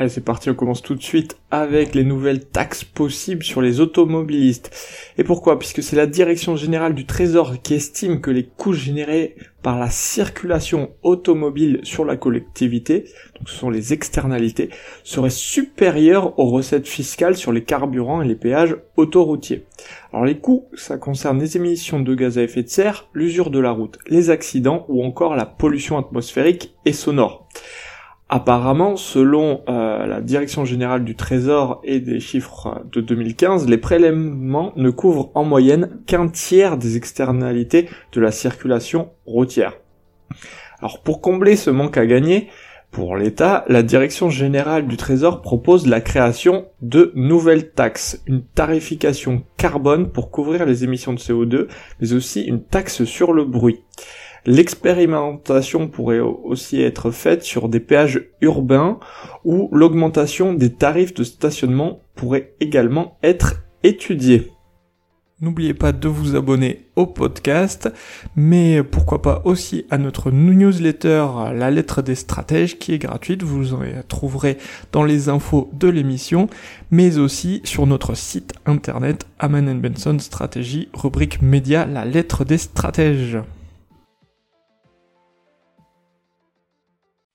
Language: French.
Allez, c'est parti, on commence tout de suite avec les nouvelles taxes possibles sur les automobilistes. Et pourquoi? Puisque c'est la Direction Générale du Trésor qui estime que les coûts générés par la circulation automobile sur la collectivité, donc ce sont les externalités, seraient supérieurs aux recettes fiscales sur les carburants et les péages autoroutiers. Alors les coûts, ça concerne les émissions de gaz à effet de serre, l'usure de la route, les accidents ou encore la pollution atmosphérique et sonore. Apparemment, selon euh, la Direction générale du Trésor et des chiffres de 2015, les prélèvements ne couvrent en moyenne qu'un tiers des externalités de la circulation routière. Alors pour combler ce manque à gagner, pour l'État, la Direction générale du Trésor propose la création de nouvelles taxes, une tarification carbone pour couvrir les émissions de CO2, mais aussi une taxe sur le bruit. L'expérimentation pourrait aussi être faite sur des péages urbains où l'augmentation des tarifs de stationnement pourrait également être étudiée. N'oubliez pas de vous abonner au podcast, mais pourquoi pas aussi à notre newsletter La lettre des stratèges qui est gratuite, vous en trouverez dans les infos de l'émission, mais aussi sur notre site internet Aman Benson Stratégie, rubrique média La lettre des stratèges.